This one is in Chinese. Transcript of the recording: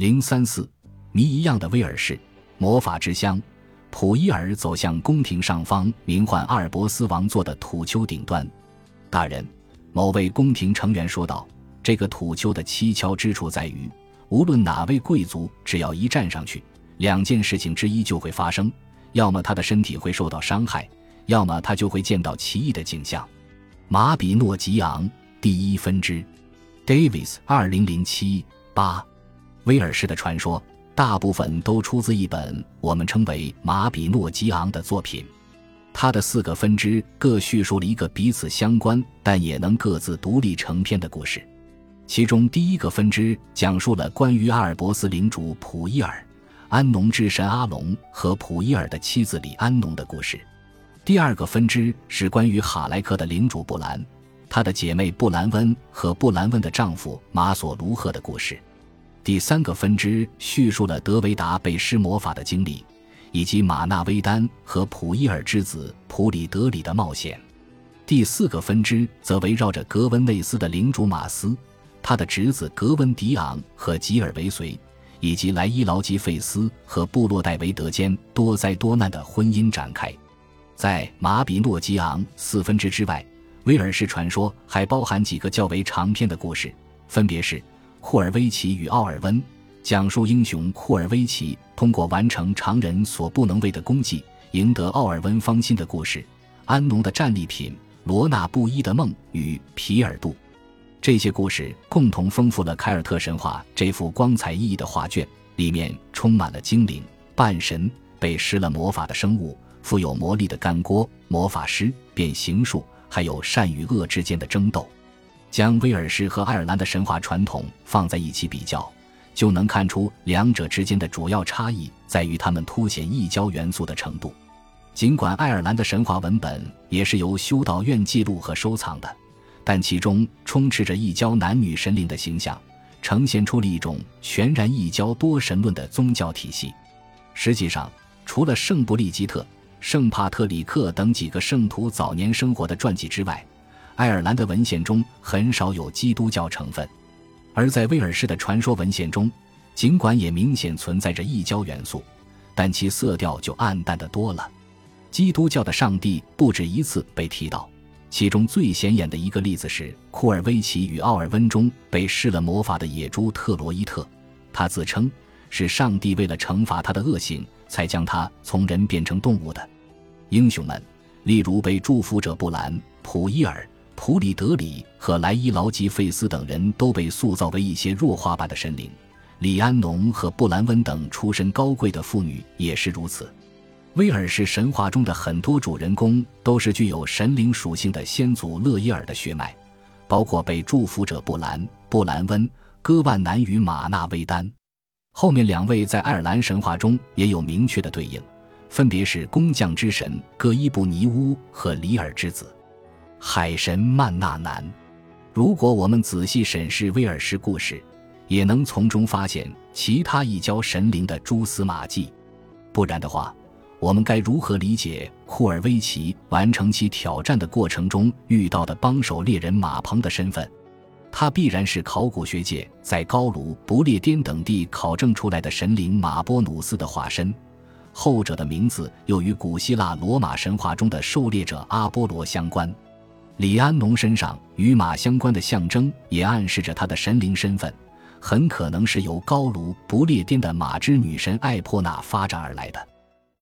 零三四，谜一样的威尔士魔法之乡，普伊尔走向宫廷上方名唤阿尔伯斯王座的土丘顶端。大人，某位宫廷成员说道：“这个土丘的蹊跷之处在于，无论哪位贵族，只要一站上去，两件事情之一就会发生：要么他的身体会受到伤害，要么他就会见到奇异的景象。”马比诺吉昂第一分支，Davis 二零零七八，威尔士的传说大部分都出自一本我们称为马比诺吉昂的作品。它的四个分支各叙述了一个彼此相关但也能各自独立成篇的故事。其中第一个分支讲述了关于阿尔伯斯领主普伊尔、安农之神阿龙和普伊尔的妻子里安农的故事。第二个分支是关于哈莱克的领主布兰，他的姐妹布兰温和布兰温的丈夫马索卢赫的故事。第三个分支叙述了德维达被施魔法的经历，以及马纳威丹和普伊尔之子普里德里的冒险。第四个分支则围绕着格温内斯的领主马斯、他的侄子格温迪昂和吉尔维随，以及莱伊劳吉费斯和布洛戴维德间多灾多难的婚姻展开。在马比诺吉昂四分之之外，威尔士传说还包含几个较为长篇的故事，分别是库尔维奇与奥尔温，讲述英雄库尔维奇通过完成常人所不能为的功绩，赢得奥尔温芳心的故事；安农的战利品罗纳布伊的梦与皮尔杜，这些故事共同丰富了凯尔特神话这幅光彩熠熠的画卷，里面充满了精灵、半神、被施了魔法的生物。富有魔力的干锅、魔法师、变形术，还有善与恶之间的争斗。将威尔士和爱尔兰的神话传统放在一起比较，就能看出两者之间的主要差异在于他们凸显异教元素的程度。尽管爱尔兰的神话文本也是由修道院记录和收藏的，但其中充斥着异教男女神灵的形象，呈现出了一种全然异教多神论的宗教体系。实际上，除了圣布利吉特。圣帕特里克等几个圣徒早年生活的传记之外，爱尔兰的文献中很少有基督教成分；而在威尔士的传说文献中，尽管也明显存在着异教元素，但其色调就暗淡的多了。基督教的上帝不止一次被提到，其中最显眼的一个例子是库尔威奇与奥尔温中被施了魔法的野猪特罗伊特，他自称是上帝为了惩罚他的恶行。才将他从人变成动物的英雄们，例如被祝福者布兰、普伊尔、普里德里和莱伊劳吉费斯等人，都被塑造为一些弱化版的神灵。李安农和布兰温等出身高贵的妇女也是如此。威尔士神话中的很多主人公都是具有神灵属性的先祖勒伊尔的血脉，包括被祝福者布兰、布兰温、戈万南与马纳威丹。后面两位在爱尔兰神话中也有明确的对应，分别是工匠之神戈伊布尼乌和里尔之子海神曼纳南。如果我们仔细审视威尔士故事，也能从中发现其他异教神灵的蛛丝马迹。不然的话，我们该如何理解库尔维奇完成其挑战的过程中遇到的帮手猎人马鹏的身份？他必然是考古学界在高卢、不列颠等地考证出来的神灵马波努斯的化身，后者的名字又与古希腊罗马神话中的狩猎者阿波罗相关。李安农身上与马相关的象征也暗示着他的神灵身份，很可能是由高卢、不列颠的马之女神艾珀纳发展而来的。